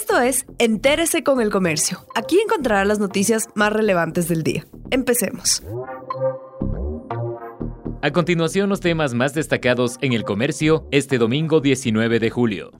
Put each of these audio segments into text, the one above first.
Esto es Entérese con el Comercio. Aquí encontrará las noticias más relevantes del día. Empecemos. A continuación, los temas más destacados en el comercio este domingo 19 de julio.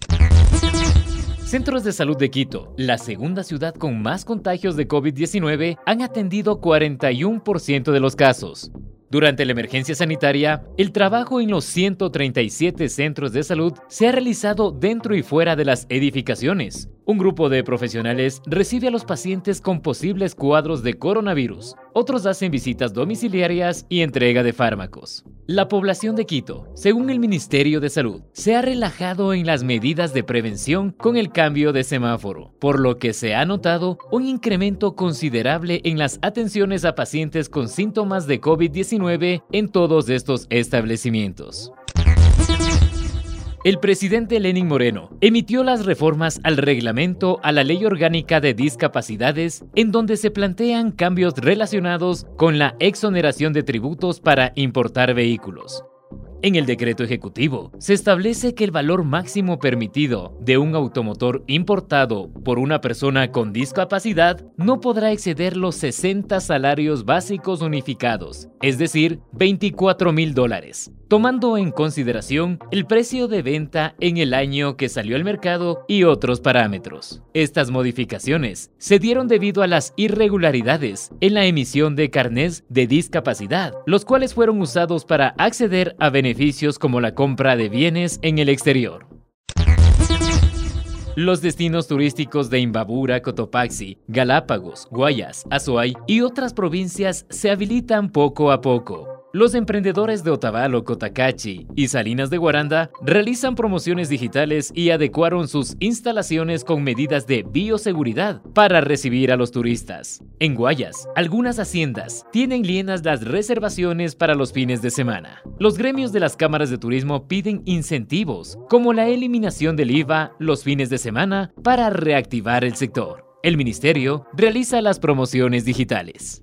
Centros de Salud de Quito, la segunda ciudad con más contagios de COVID-19, han atendido 41% de los casos. Durante la emergencia sanitaria, el trabajo en los 137 centros de salud se ha realizado dentro y fuera de las edificaciones. Un grupo de profesionales recibe a los pacientes con posibles cuadros de coronavirus. Otros hacen visitas domiciliarias y entrega de fármacos. La población de Quito, según el Ministerio de Salud, se ha relajado en las medidas de prevención con el cambio de semáforo, por lo que se ha notado un incremento considerable en las atenciones a pacientes con síntomas de COVID-19 en todos estos establecimientos. El presidente Lenin Moreno emitió las reformas al reglamento a la Ley Orgánica de Discapacidades, en donde se plantean cambios relacionados con la exoneración de tributos para importar vehículos. En el decreto ejecutivo se establece que el valor máximo permitido de un automotor importado por una persona con discapacidad no podrá exceder los 60 salarios básicos unificados, es decir, 24 mil dólares, tomando en consideración el precio de venta en el año que salió al mercado y otros parámetros. Estas modificaciones se dieron debido a las irregularidades en la emisión de carnés de discapacidad, los cuales fueron usados para acceder a beneficios como la compra de bienes en el exterior. Los destinos turísticos de Imbabura, Cotopaxi, Galápagos, Guayas, Azuay y otras provincias se habilitan poco a poco. Los emprendedores de Otavalo, Cotacachi y Salinas de Guaranda realizan promociones digitales y adecuaron sus instalaciones con medidas de bioseguridad para recibir a los turistas. En Guayas, algunas haciendas tienen llenas las reservaciones para los fines de semana. Los gremios de las cámaras de turismo piden incentivos, como la eliminación del IVA los fines de semana, para reactivar el sector. El ministerio realiza las promociones digitales.